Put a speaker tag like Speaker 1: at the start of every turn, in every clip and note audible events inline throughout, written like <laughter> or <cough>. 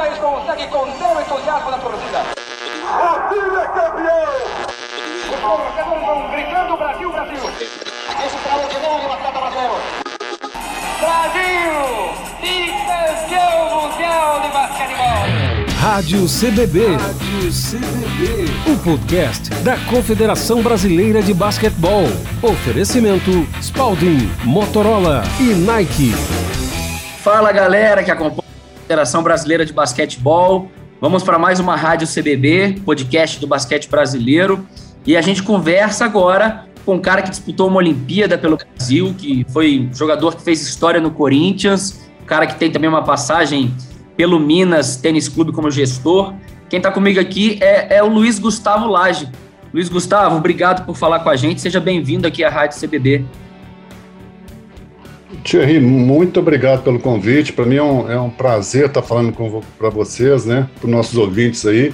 Speaker 1: James consegue conter o entusiasmo da torcida.
Speaker 2: O time é campeão!
Speaker 1: Os torcedores vão gritando Brasil, Brasil. Esse extraordinário batata brasileiro. Brasil! Bicampeão mundial de basquetebol!
Speaker 3: Rádio CBB. Rádio CBB. O podcast da Confederação Brasileira de Basquetebol. Oferecimento Spalding, Motorola e Nike.
Speaker 4: Fala galera que acompanha a Confederação Brasileira de Basquetebol. Vamos para mais uma Rádio CBB, podcast do basquete brasileiro. E a gente conversa agora com um cara que disputou uma Olimpíada pelo Brasil, que foi um jogador que fez história no Corinthians, um cara que tem também uma passagem pelo Minas Tênis Clube como gestor. Quem está comigo aqui é, é, o Luiz Gustavo Lage. Luiz Gustavo, obrigado por falar com a gente. Seja bem-vindo aqui à Rádio CBB.
Speaker 5: Thierry, muito obrigado pelo convite. Para mim é um, é um, prazer estar falando para vocês, né, para os nossos ouvintes aí,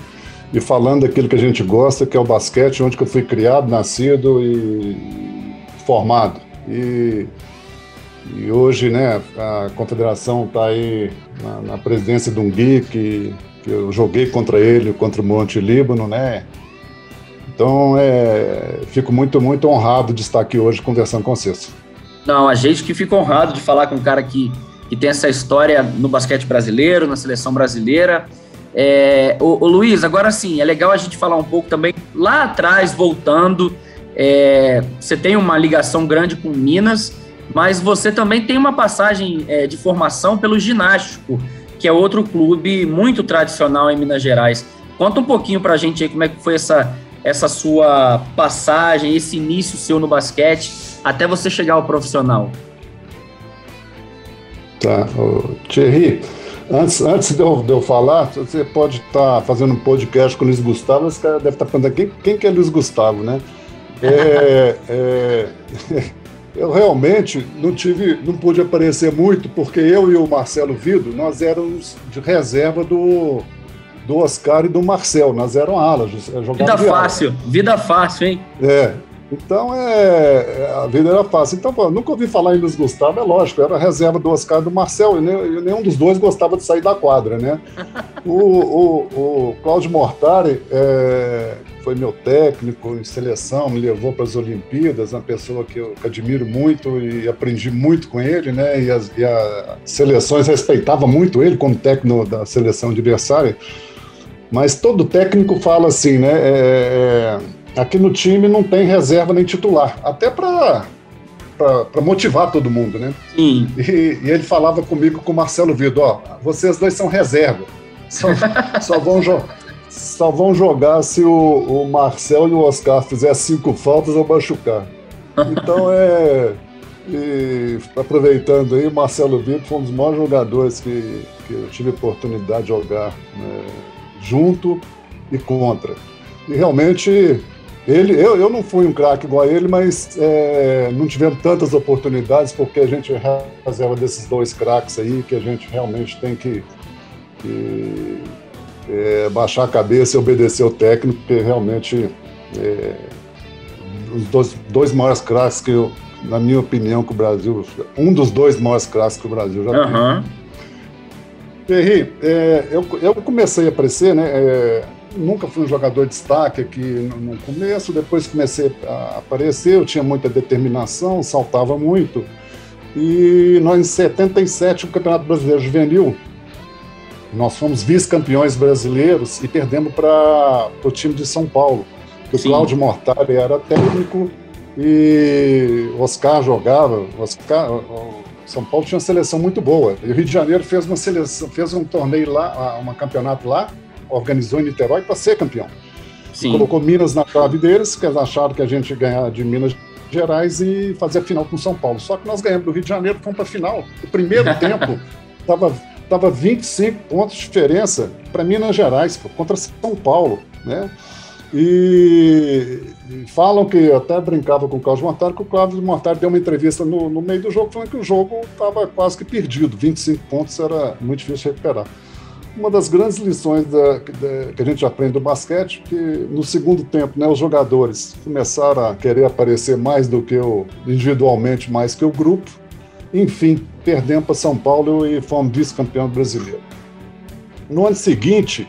Speaker 5: e falando daquilo que a gente gosta, que é o basquete, onde eu fui criado, nascido e formado. E e hoje, né, a confederação está aí na, na, presidência de um Gui, que, que eu joguei contra ele, contra o Monte Líbano, né? Então, é, fico muito, muito honrado de estar aqui hoje conversando com vocês.
Speaker 4: Não, a gente que fica honrado de falar com um cara que, que tem essa história no basquete brasileiro, na seleção brasileira. É, o, o Luiz, agora sim, é legal a gente falar um pouco também lá atrás, voltando. É, você tem uma ligação grande com Minas, mas você também tem uma passagem é, de formação pelo Ginástico, que é outro clube muito tradicional em Minas Gerais. Conta um pouquinho para a gente aí como é que foi essa, essa sua passagem, esse início seu no basquete, até você chegar ao profissional.
Speaker 5: Tá, Thierry, antes, antes de, eu, de eu falar, você pode estar tá fazendo um podcast com o Luiz Gustavo, esse cara deve estar tá falando quem, quem que é Luiz Gustavo, né? É, <laughs> é, <laughs> eu realmente não tive, não pude aparecer muito, porque eu e o Marcelo Vido, nós éramos de reserva do, do Oscar e do Marcel, nós éramos alas.
Speaker 4: Vida fácil, vida fácil, hein?
Speaker 5: É, então é, a vida era fácil. Então, pô, nunca ouvi falar em Luiz Gustavo, é lógico, era reserva do Oscar e do Marcel, e nenhum dos dois gostava de sair da quadra, né? <laughs> o, o, o Cláudio Mortari é, foi meu técnico em seleção, me levou para as Olimpíadas, uma pessoa que eu admiro muito e aprendi muito com ele, né? E as, e as seleções respeitava muito ele como técnico da seleção adversária. Mas todo técnico fala assim, né? É, é, aqui no time não tem reserva nem titular, até para para motivar todo mundo, né?
Speaker 4: Sim.
Speaker 5: E, e, ele falava comigo com o Marcelo Vido, ó, vocês dois são reserva, só, só vão jogar só vão jogar se o, o Marcel e o Oscar fizer cinco faltas ou machucar. Então é. E, aproveitando aí, o Marcelo Vitor foi um dos maiores jogadores que, que eu tive oportunidade de jogar né, junto e contra. E realmente, ele, eu, eu não fui um craque igual a ele, mas é, não tivemos tantas oportunidades porque a gente reserva desses dois craques aí que a gente realmente tem que, que é, baixar a cabeça e obedecer o técnico, porque realmente é, os dois, dois maiores craques que eu, na minha opinião, que o Brasil, um dos dois maiores craques que o Brasil já uhum. tem. Henri, é, eu, eu comecei a aparecer, né? Nunca fui um jogador de destaque aqui no, começo, depois comecei a aparecer, eu tinha muita determinação, saltava muito. E nós, em 77, o Campeonato Brasileiro Juvenil, nós fomos vice-campeões brasileiros e perdemos para o time de São Paulo. O Cláudio Mortari era técnico e Oscar jogava. Oscar, o São Paulo tinha uma seleção muito boa. E o Rio de Janeiro fez uma seleção, fez um torneio lá, um campeonato lá, organizou em Niterói para ser campeão. Sim. Colocou Minas na trave deles, que eles acharam que a gente ia ganhar de Minas Gerais e fazer a final com São Paulo. Só que nós ganhamos do Rio de Janeiro, fomos para a final. O primeiro <laughs> tempo estava Tava 25 pontos de diferença para Minas Gerais, contra São Paulo, né? E, falam que até brincava com o Cláudio Mortari, que o Cláudio Mortari deu uma entrevista no, no meio do jogo falando que o jogo estava quase que perdido, 25 pontos era muito difícil de recuperar. Uma das grandes lições da, da, que a gente aprende do basquete, que no segundo tempo, né, os jogadores começaram a querer aparecer mais do que o individualmente mais que o grupo, enfim, perdemos para São Paulo e fomos vice-campeão brasileiro. No ano seguinte,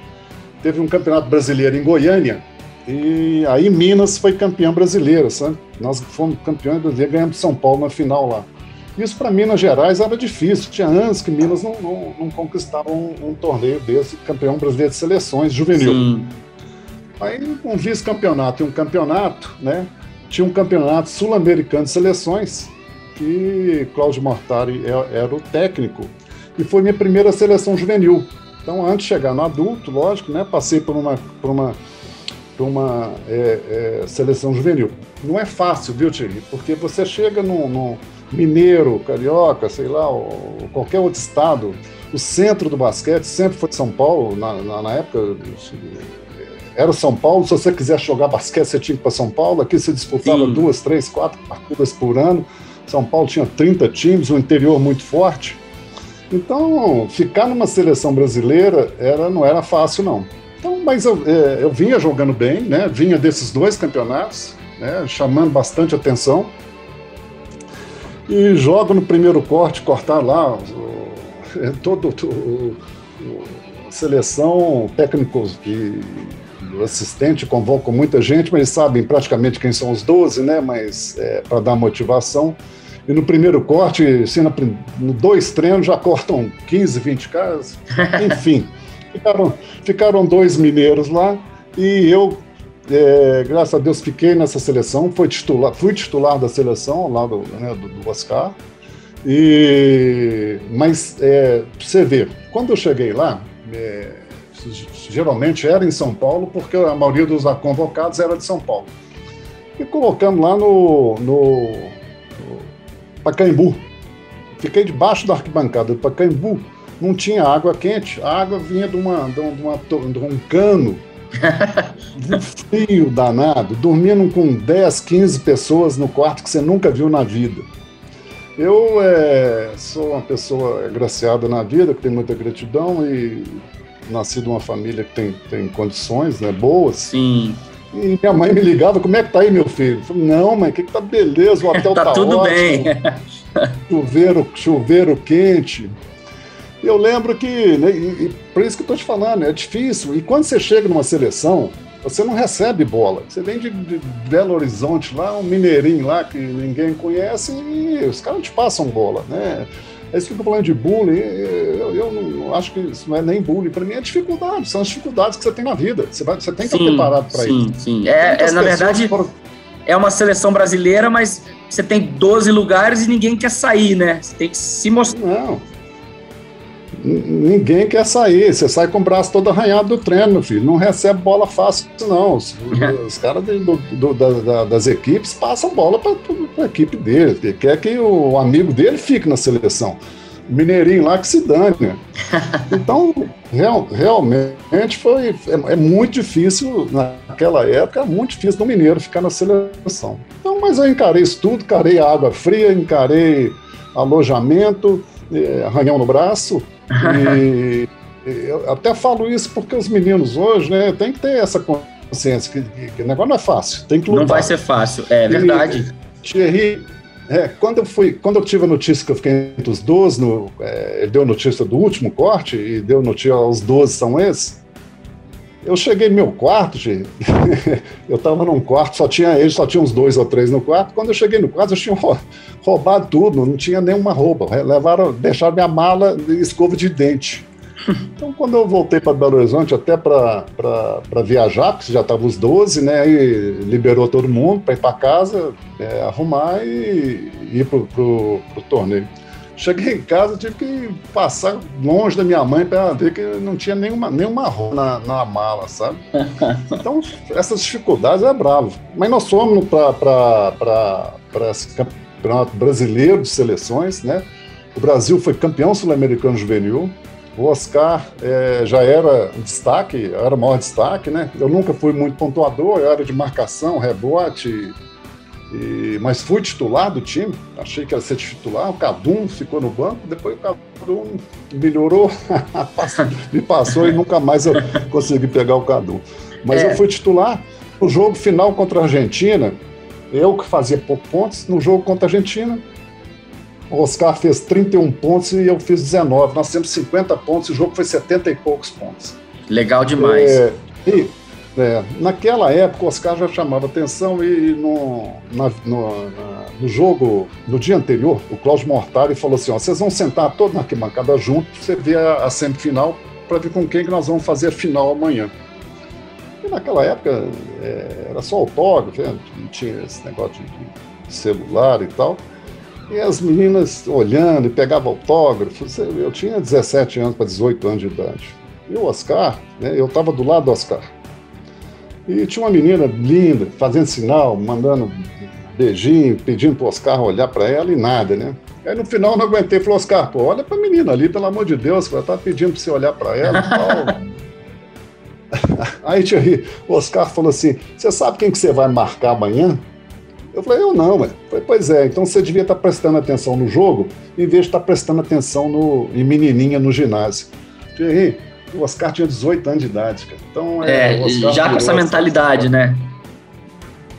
Speaker 5: teve um campeonato brasileiro em Goiânia, e aí Minas foi campeão brasileiro, sabe? Nós fomos campeões brasileiros, ganhamos São Paulo na final lá. Isso para Minas Gerais era difícil. Tinha anos que Minas não, não, não conquistava um, um, torneio desse, campeão brasileiro de seleções juvenil. Sim. Aí um vice-campeonato e um campeonato, né? Tinha um campeonato sul-americano de seleções que Cláudio Mortari é, era o técnico e foi minha primeira seleção juvenil. Então, antes de chegar no adulto, lógico, né? Passei por uma, por uma, uma é, é, seleção juvenil. Não é fácil, viu, Thierry? Porque você chega no, no mineiro, carioca, sei lá, ou qualquer outro estado, o centro do basquete sempre foi São Paulo, na, na, na época era o São Paulo, se você quiser jogar basquete, você tinha que ir para São Paulo, aqui você disputava Sim. duas, três, quatro partidas por ano, São Paulo tinha 30 times, um interior muito forte, então ficar numa seleção brasileira era, não era fácil não. Então, mas eu, é, eu vinha jogando bem, né? vinha desses dois campeonatos, né? chamando bastante atenção, e jogo no primeiro corte, cortar lá o, todo o, o, a seleção, técnicos e o assistente convocam muita gente, mas eles sabem praticamente quem são os 12, né? Mas é, para dar motivação. E no primeiro corte, assim, no, no dois treinos já cortam 15, 20 caras. <laughs> Enfim, ficaram, ficaram dois mineiros lá e eu é, graças a Deus fiquei nessa seleção, fui titular, fui titular da seleção lá do, né, do, do Oscar. E, mas é, você ver, quando eu cheguei lá, é, geralmente era em São Paulo, porque a maioria dos convocados era de São Paulo. E colocamos lá no, no, no Pacaembu. Fiquei debaixo da arquibancada do Pacaembu, não tinha água quente, a água vinha de, uma, de, uma, de um cano um frio danado, dormindo com 10, 15 pessoas no quarto que você nunca viu na vida. Eu é, sou uma pessoa agraciada na vida, que tem muita gratidão e nasci de uma família que tem, tem condições né, boas.
Speaker 4: Sim.
Speaker 5: E minha mãe me ligava, como é que tá aí, meu filho? Eu falei, não, mãe, que, que tá beleza, o hotel <laughs> tá,
Speaker 4: tá tudo ótimo. bem.
Speaker 5: chuveiro, chuveiro quente. Eu lembro que, né, e, e por isso que eu estou te falando, é difícil. E quando você chega numa seleção, você não recebe bola. Você vem de, de, Belo Horizonte lá, um mineirinho lá que ninguém conhece e os caras não te passam bola, né? É isso que eu tô falando de bullying. Eu, eu não acho que isso não é nem bullying. Para mim é dificuldade. São as dificuldades que você tem na vida. Você, vai, você tem que sim, estar preparado para isso.
Speaker 4: Sim, sim. É, é na verdade, foram... é uma seleção brasileira, mas você tem 12 lugares e ninguém quer sair, né? Você tem que se mostrar.
Speaker 5: Não ninguém quer sair. Você sai com o braço todo arranhado do treino, meu filho. Não recebe bola fácil, não. Os, <laughs> os caras do, do, da, das equipes passam bola para a equipe dele. Quer que o amigo dele fique na seleção. O Mineirinho lá que se dane. <laughs> Então, real, realmente foi. É, é, muito difícil, naquela época, é muito difícil do Mineiro ficar na seleção. Então, mas eu encarei isso tudo, encarei água fria, encarei alojamento, eh, arranhão no braço, e <laughs> eu até falo isso porque os meninos hoje, né, tem que ter essa consciência que, que, o negócio não é fácil, tem que lutar.
Speaker 4: Não vai ser fácil, é verdade.
Speaker 5: E, Thierry, é, quando eu fui, quando eu tive a notícia que eu fiquei entre os 12, no, é, ele deu notícia do último corte e deu notícia aos 12 são esses. Eu cheguei no meu quarto, gente. <laughs> eu estava num quarto, só tinha ele, só tinha uns dois ou três no quarto. Quando eu cheguei no quarto, eu tinha roubado tudo, não tinha nenhuma roupa. Levaram, deixaram minha mala e escova de dente. <laughs> Então, quando eu voltei para Belo Horizonte, até para viajar, porque já estavam os 12, né? Aí liberou todo mundo para ir para casa, é, arrumar e, e ir para o torneio. Cheguei em casa, tive que passar longe da minha mãe para ver que não tinha nenhuma, nenhuma roupa na, na mala, sabe? <laughs> Então, essas dificuldades é bravo. Mas nós fomos para esse campeonato brasileiro de seleções, né? O Brasil foi campeão sul-americano juvenil. O Oscar é, já era um destaque, era o maior destaque, né? Eu nunca fui muito pontuador, eu era de marcação, rebote, e, mas fui titular do time, achei que ia ser titular. O Cadum ficou no banco, depois o Cadum melhorou, <laughs> me passou e nunca mais eu consegui pegar o Cadum. Mas é. eu fui titular no jogo final contra a Argentina, eu que fazia pouco pontos, no jogo contra a Argentina, o Oscar fez 31 pontos e eu fiz 19. Nós temos 50 pontos e o jogo foi 70 e poucos pontos.
Speaker 4: Legal demais.
Speaker 5: É, e, é, naquela época o Oscar já chamava atenção e no, na, no, na, no, jogo, no dia anterior, o Cláudio Mortari falou assim: ó, vocês vão sentar todos na arquibancada junto, você vê a, a semifinal para ver com quem que nós vamos fazer a final amanhã. E naquela época é, era só autógrafo, né? não tinha esse negócio de, celular e tal. E as meninas olhando e pegavam autógrafos. Eu tinha 17 anos para 18 anos de idade. E o Oscar, né, eu estava do lado do Oscar. E tinha uma menina linda, fazendo sinal, mandando beijinho, pedindo para o Oscar olhar para ela e nada, né? Aí no final eu não aguentei, falou, Oscar, pô, olha a menina ali, pelo amor de Deus, ela tá pedindo para você olhar para ela e tal. <laughs> Aí o Oscar falou assim: Você sabe quem que você vai marcar amanhã? Eu falei, eu não, mas. Falei, pois é, então você devia estar tá prestando atenção no jogo, em vez de estar tá prestando atenção no, em menininha no ginásio. Thierry, o Oscar tinha 18 anos de idade, cara. Então,
Speaker 4: é, é já com essa mentalidade, né?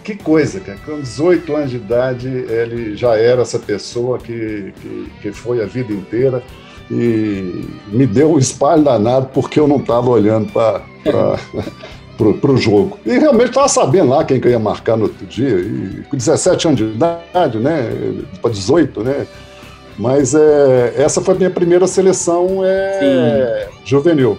Speaker 5: Que coisa, cara. Com 18 anos de idade, ele já era essa pessoa que, que, que foi a vida inteira e me deu um espalho danado porque eu não estava olhando para <laughs> o jogo. E realmente estava sabendo lá quem que eu ia marcar no outro dia, e com 17 anos de idade, né, para 18, né, mas é, essa foi a minha primeira seleção é, juvenil.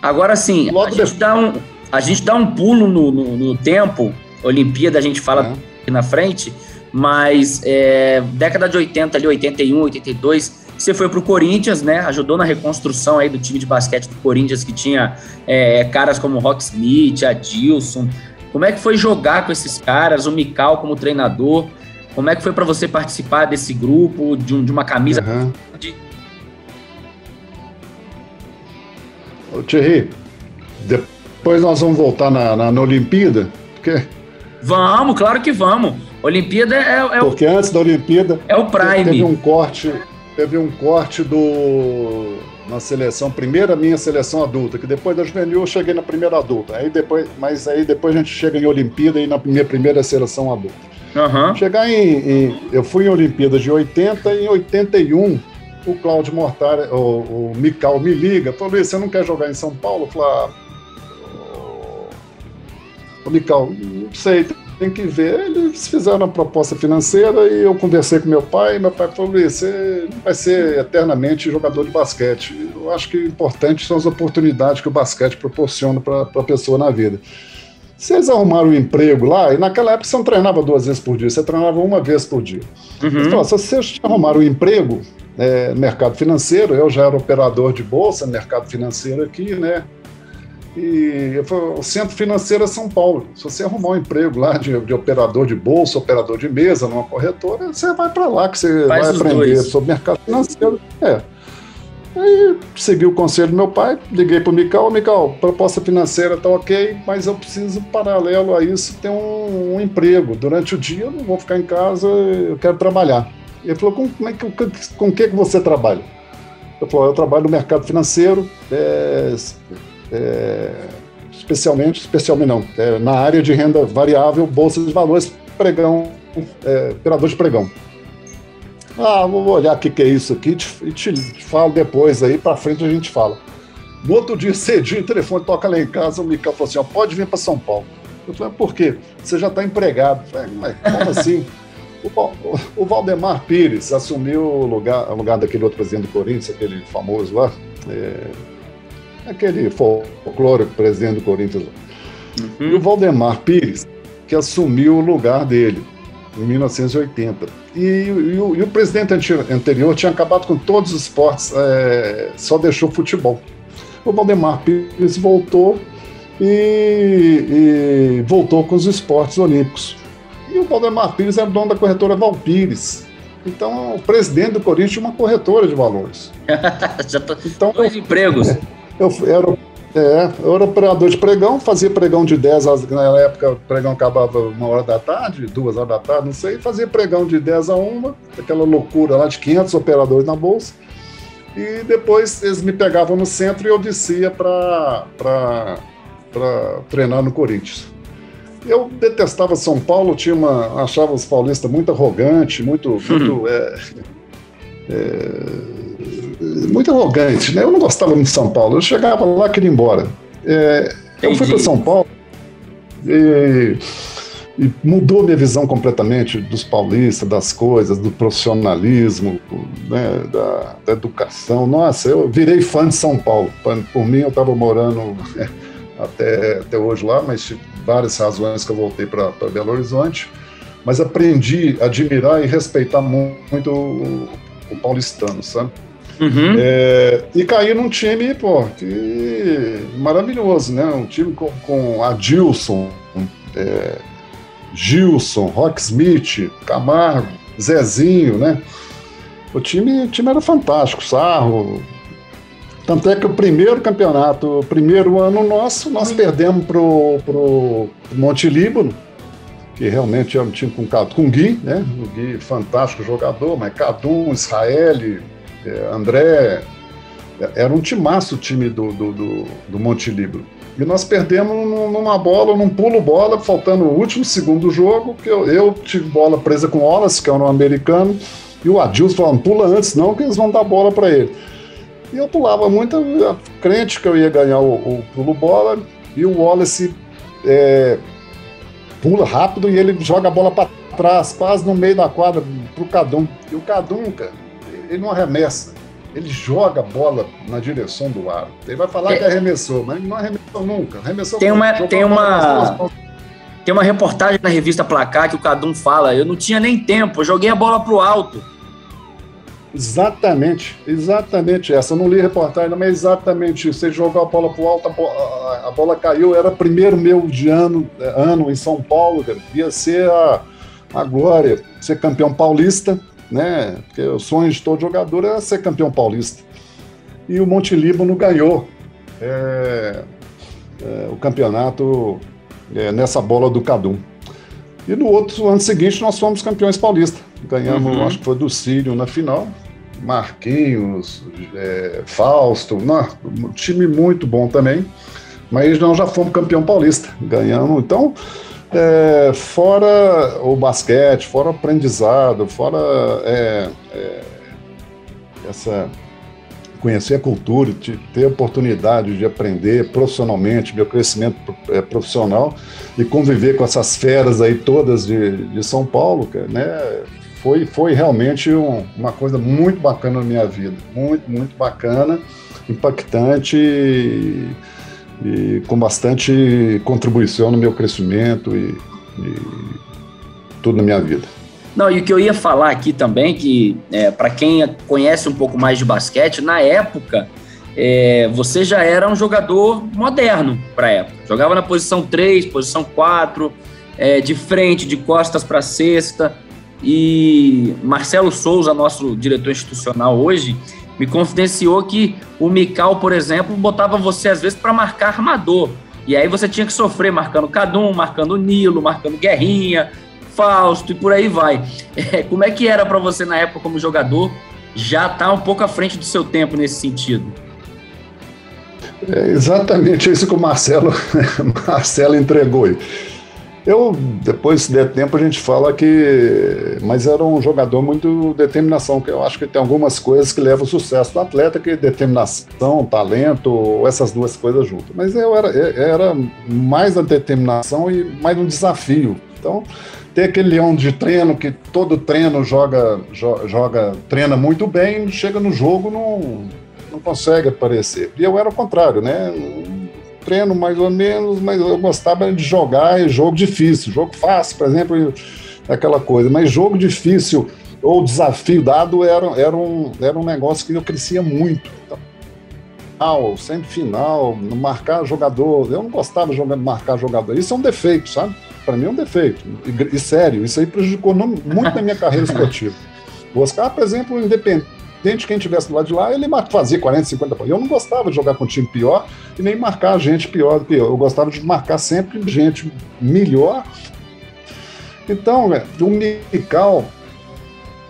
Speaker 4: Agora sim, a gente, dá um, a gente dá um pulo no, no, no tempo, Olimpíada a gente fala é. aqui na frente, mas é, década de 80 ali, 81, 82, você foi para o Corinthians, né? Ajudou na reconstrução aí do time de basquete do Corinthians, que tinha é, caras como Rock Smith, Adilson. Como é que foi jogar com esses caras, o Mikal como treinador? Como é que foi para você participar desse grupo, de, um, de uma camisa uhum. de...
Speaker 5: Ô, Thierry, depois nós vamos voltar na, na, na Olimpíada, porque...
Speaker 4: Vamos, claro que vamos. Olimpíada é, é
Speaker 5: Porque antes da Olimpíada...
Speaker 4: É o Prime.
Speaker 5: Teve um corte teve um corte do na seleção, primeira minha seleção adulta, que depois da juvenil eu cheguei na primeira adulta. Aí depois, mas aí depois a gente chega em Olimpíada e na minha primeira seleção adulta.
Speaker 4: Uhum.
Speaker 5: Chegar em, em, Eu fui em Olimpíadas de 80 e em 81 o Cláudio Mortari, o, o Mical me liga, falou: você não quer jogar em São Paulo? Eu falei, ah, ô, Mical, não sei, tem que ver. Eles fizeram a proposta financeira e eu conversei com meu pai. E meu pai falou: você não vai ser eternamente jogador de basquete. Eu acho que o importante são as oportunidades que o basquete proporciona para a pessoa na vida. Se eles arrumaram um emprego lá, e naquela época você não treinava duas vezes por dia, você treinava uma vez por dia. Uhum. Então, se vocês arrumaram um emprego é, mercado financeiro, eu já era operador de bolsa, mercado financeiro aqui, né? E eu falei, o Centro Financeiro é São Paulo. Se você arrumar um emprego lá de, de operador de bolsa, operador de mesa, numa corretora, você vai para lá que você Faz vai aprender dois. sobre mercado financeiro. É. Aí segui o conselho do meu pai, liguei para o Mical, Mical, proposta financeira está ok, mas eu preciso, paralelo a isso, ter um, um, emprego. Durante o dia eu não vou ficar em casa, eu quero trabalhar. Ele falou, com, como é que, com o que, que você trabalha? Eu falei, eu trabalho no mercado financeiro, é, é, especialmente, especialmente não, é, na área de renda variável, bolsa de valores, pregão, é, operador de pregão. Ah, vou olhar o que, que é isso aqui e te, te, falo depois aí, para frente a gente fala. No outro dia, <laughs> cedinho, o telefone toca lá em casa, o Micael falou assim, ó, pode vir para São Paulo. Eu falei, por quê? Você já está empregado. Falei, mas como assim? O, o, Valdemar Pires assumiu o lugar, o lugar daquele outro presidente do Corinthians, aquele famoso lá, é, aquele folclore presidente do Corinthians. Uhum. E o Valdemar Pires, que assumiu o lugar dele em 1980. E, e, o, e o, presidente anterior tinha acabado com todos os esportes, é, só deixou futebol. O Valdemar Pires voltou e, e, voltou com os esportes olímpicos. E o Valdemar Pires é dono da corretora Valpires. Então, o presidente do Corinthians tinha uma corretora de valores. <laughs>
Speaker 4: Já tô... Então, Dois empregos. É,
Speaker 5: eu era, é, eu era operador de pregão, fazia pregão de 10 às. Na época, o pregão acabava uma hora da tarde, duas horas da tarde, não sei. Fazia pregão de 10 a 1, aquela loucura lá de 500 operadores na bolsa. E depois eles me pegavam no centro e eu descia para treinar no Corinthians. Eu detestava São Paulo, tinha uma, achava os paulistas muito arrogantes, muito, muito, é, é, muito arrogante, né? Eu não gostava muito de São Paulo. Eu chegava lá, queria ir embora. É, eu fui para São Paulo e, e, mudou minha visão completamente dos paulistas, das coisas, do profissionalismo, né, da, da, educação. Nossa, eu virei fã de São Paulo. Por mim, eu estava morando até, até hoje lá, mas várias razões que eu voltei para Belo Horizonte. Mas aprendi a admirar e respeitar muito o, o paulistano, sabe? Uhum. É, e caí num time, pô, que maravilhoso, né? Um time com, com Adilson, é, Gilson, Rock Smith, Camargo, Zezinho, né? O time, o time era fantástico, Sarro. Tanto é que o primeiro campeonato, o primeiro ano nosso, nós perdemos pro, pro Monte Líbano, que realmente é um time com, com Gui, né? O Gui, fantástico jogador, mas Cadum, Israel, André, é, era um timaço o time do, do, do, do Monte Libro. E nós perdemos numa bola, num pulo bola, faltando o último segundo do jogo, que eu, eu tive bola presa com o Wallace, que é um americano, e o Adilson falando, pula antes não, que eles vão dar bola para ele. E eu pulava muito, crente que eu ia ganhar o, o pulo bola, e o Wallace é, pula rápido e ele joga a bola para trás, quase no meio da quadra, pro Cadum. E o Cadum, cara, ele não arremessa. Ele joga a bola na direção do aro. Ele vai falar é. que arremessou, mas não arremessou nunca. Arremessou
Speaker 4: tem uma, tem uma, tem uma reportagem na revista Placar que o Cadum fala: eu não tinha nem tempo, eu joguei a bola pro alto.
Speaker 5: Exatamente, exatamente essa. Eu não li a reportagem, mas exatamente isso. Ele jogou a bola pro alto, a bola, a bola caiu. Era primeiro meu de ano, ano em São Paulo, cara. ia ser a, a glória, ser campeão paulista né? Porque o sonho de todo jogador é ser campeão paulista. E o Monte Líbano ganhou é, é, o campeonato é, nessa bola do Cadum. E no outro ano seguinte nós fomos campeões paulistas. Ganhamos, uhum. acho que foi do Sírio na final. Marquinhos, é, Fausto, não, um time muito bom também. Mas nós já fomos campeão paulista. Ganhamos. Então, é, fora o basquete, fora o aprendizado, fora é, é, essa conhecer a cultura, ter a oportunidade de aprender profissionalmente, meu crescimento é, profissional e conviver com essas feras aí todas de, de São Paulo, né? Foi, foi realmente um, uma coisa muito bacana na minha vida, muito, muito bacana, impactante. E, e com bastante contribuição no meu crescimento e, e tudo na minha vida.
Speaker 4: Não, e o que eu ia falar aqui também, que é, para quem conhece um pouco mais de basquete, na época é, você já era um jogador moderno para a época. Jogava na posição 3, posição 4, é, de frente, de costas para cesta. E Marcelo Souza, nosso diretor institucional hoje, me confidenciou que o Mical, por exemplo, botava você às vezes para marcar armador. E aí você tinha que sofrer marcando Cadum, marcando Nilo, marcando Guerrinha, Fausto e por aí vai. <laughs> É, como é que era para você na época como jogador? Já tá um pouco à frente do seu tempo nesse sentido.
Speaker 5: É exatamente isso que o Marcelo, <laughs> Marcelo entregou. Aí. Eu, depois, se der tempo, a gente fala que. Mas era um jogador muito determinação, que eu acho que tem algumas coisas que levam ao sucesso do atleta, que é determinação, talento, essas duas coisas juntas. Mas eu era, era mais a determinação e mais um desafio. Então, tem aquele leão de treino que todo treino joga, joga treina muito bem, chega no jogo não, não consegue aparecer. E eu era o contrário, né? Treino mais ou menos, mas eu gostava de jogar em jogo difícil. Jogo fácil, por exemplo, aquela coisa. Mas jogo difícil ou desafio dado era, era, um, era um negócio que eu crescia muito. Final, sempre final, marcar jogador. Eu não gostava de jogar, marcar jogador. Isso é um defeito, sabe? Para mim é um defeito. E, e, sério, isso aí prejudicou muito na minha carreira esportiva. <laughs> O Oscar, por exemplo, independente de quem estivesse do lado de lá, ele fazia 40, 50 pontos. Eu não gostava de jogar com um time pior e nem marcar gente pior do que eu. Eu gostava de marcar sempre gente melhor. Então, né, o Mical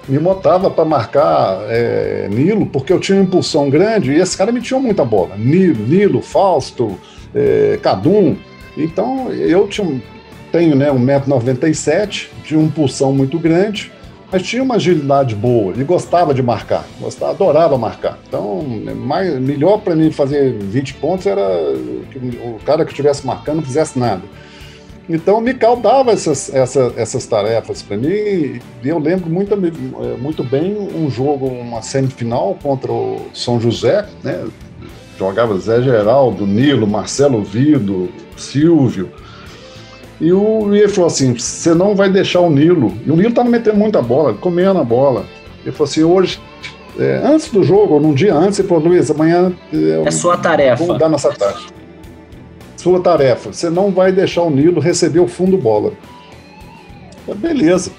Speaker 5: me botava para marcar é, Nilo, porque eu tinha uma impulsão grande e esse cara me tinha muita bola. Nilo, Nilo Fausto, é, Cadum. Então, eu tinha, tenho né, 1,97m, tinha uma impulsão muito grande mas tinha uma agilidade boa e gostava de marcar, gostava, adorava marcar. Então, mais, melhor para mim fazer 20 pontos era que o cara que estivesse marcando não fizesse nada. Então, o Mical dava essas, essas, essas tarefas para mim e eu lembro muito, muito bem um jogo, uma semifinal contra o São José, né? jogava Zé Geraldo, Nilo, Marcelo Vido, Silvio, e o ele falou assim: você não vai deixar o Nilo. E o Nilo estava metendo muita bola, comendo a bola. Ele falou assim: hoje, é, antes do jogo, ou num dia antes, ele falou: Luiz, amanhã.
Speaker 4: É, é sua tarefa.
Speaker 5: Vou dar nessa taxa. Sua tarefa. Você não vai deixar o Nilo receber o fundo bola. beleza.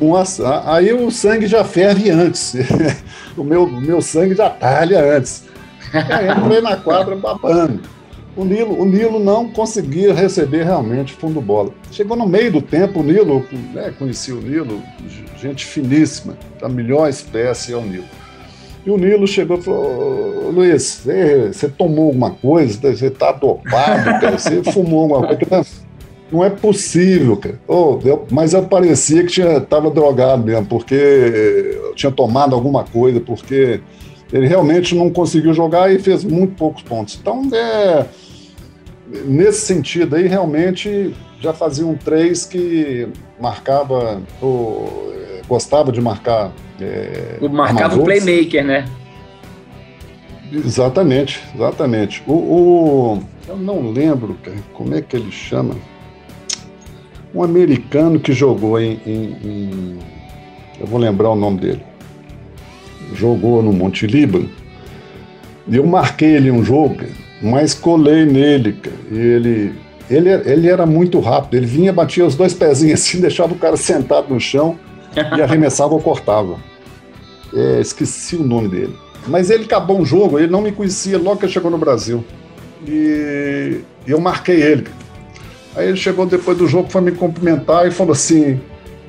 Speaker 5: Nossa, aí o sangue já ferve antes. <laughs> o meu, meu sangue já talha antes. Aí entrei na quadra babando. O Nilo, o Nilo não conseguia receber realmente fundo bola. Chegou no meio do tempo, o Nilo, né, conheci o Nilo, gente finíssima, a melhor espécie é o Nilo. E o Nilo chegou e falou: Luiz, você, você tomou alguma coisa? Você está dopado, cara? Você <laughs> fumou alguma coisa? Não é possível, cara. Oh, eu, mas eu parecia que estava drogado mesmo, porque eu tinha tomado alguma coisa, porque ele realmente não conseguiu jogar e fez muito poucos pontos. Então, é nesse sentido aí, realmente já fazia um três que marcava, ou, gostava de marcar.
Speaker 4: É, marcava o playmaker, né?
Speaker 5: Exatamente, exatamente. O, o, eu não lembro como é que ele chama. Um americano que jogou em, em, em eu vou lembrar o nome dele. Jogou no Monte Líbano. E eu marquei ele um jogo, mas colei nele, cara. E ele, ele, ele era muito rápido. Ele vinha, batia os dois pezinhos <laughs> assim, deixava o cara sentado no chão e arremessava ou cortava. É, esqueci o nome dele. Mas ele acabou um jogo, ele não me conhecia logo que ele chegou no Brasil. E eu marquei ele. Aí ele chegou depois do jogo, foi me cumprimentar e falou assim: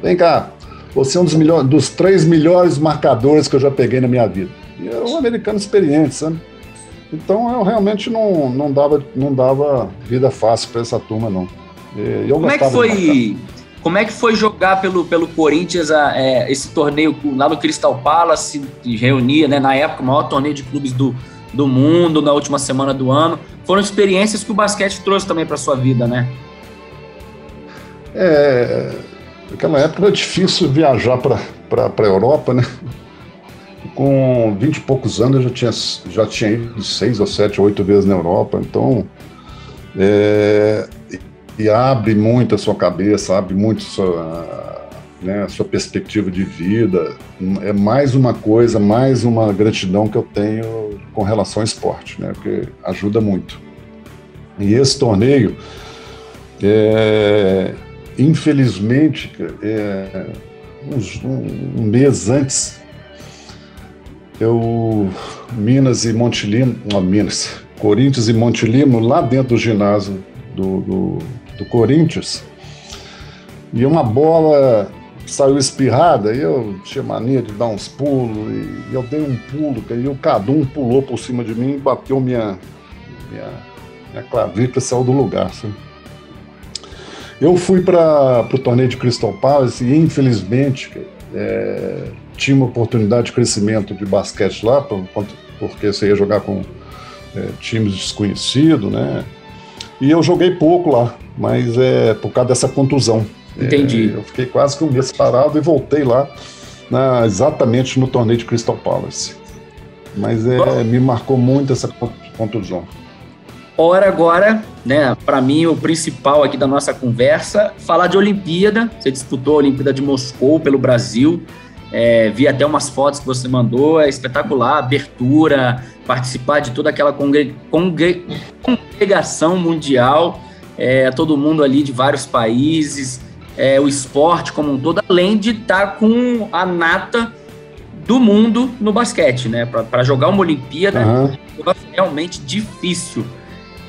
Speaker 5: Vem cá, você é um dos, melhores, dos três melhores marcadores que eu já peguei na minha vida. E era um americano experiente, sabe? Então eu realmente não, não, dava, não dava vida fácil para essa turma, não.
Speaker 4: Eu como é que foi? Como é que foi jogar pelo, pelo Corinthians a, é, esse torneio lá no Crystal Palace, que reunia, né, na época, o maior torneio de clubes do, do mundo, na última semana do ano? Foram experiências que o basquete trouxe também para sua vida, né?
Speaker 5: É, naquela época era difícil viajar para a Europa, né? Com 20 e poucos anos eu já tinha, já tinha ido seis ou sete, oito vezes na Europa, então é, e abre muito a sua cabeça, abre muito a sua, né, a sua perspectiva de vida. É mais uma coisa, mais uma gratidão que eu tenho com relação ao esporte, né, porque ajuda muito. E esse torneio, é, infelizmente, é, um, um mês antes eu Minas e Monte Limo, não, Minas, Corinthians e Monte Limo, lá dentro do ginásio do, do, do Corinthians, e uma bola saiu espirrada, e eu tinha mania de dar uns pulos, e eu dei um pulo, e o Cadum pulou por cima de mim e bateu minha, minha, minha clavícula saiu do lugar. Eu fui para o torneio de Crystal Palace e, infelizmente, é, tinha uma oportunidade de crescimento de basquete lá, porque você ia jogar com é, times desconhecidos, né? E eu joguei pouco lá, mas é por causa dessa contusão.
Speaker 4: Entendi.
Speaker 5: É, eu fiquei quase que um mês parado e voltei lá na, exatamente no torneio de Crystal Palace. Mas é, me marcou muito essa contusão.
Speaker 4: Hora agora, né, para mim o principal aqui da nossa conversa, falar de Olimpíada. Você disputou a Olimpíada de Moscou pelo Brasil. É, vi até umas fotos que você mandou, é espetacular, abertura, participar de toda aquela congre congre congregação mundial, é, todo mundo ali de vários países, é, o esporte como um todo, além de estar tá com a nata do mundo no basquete, né? Para jogar uma Olimpíada uhum. é realmente difícil.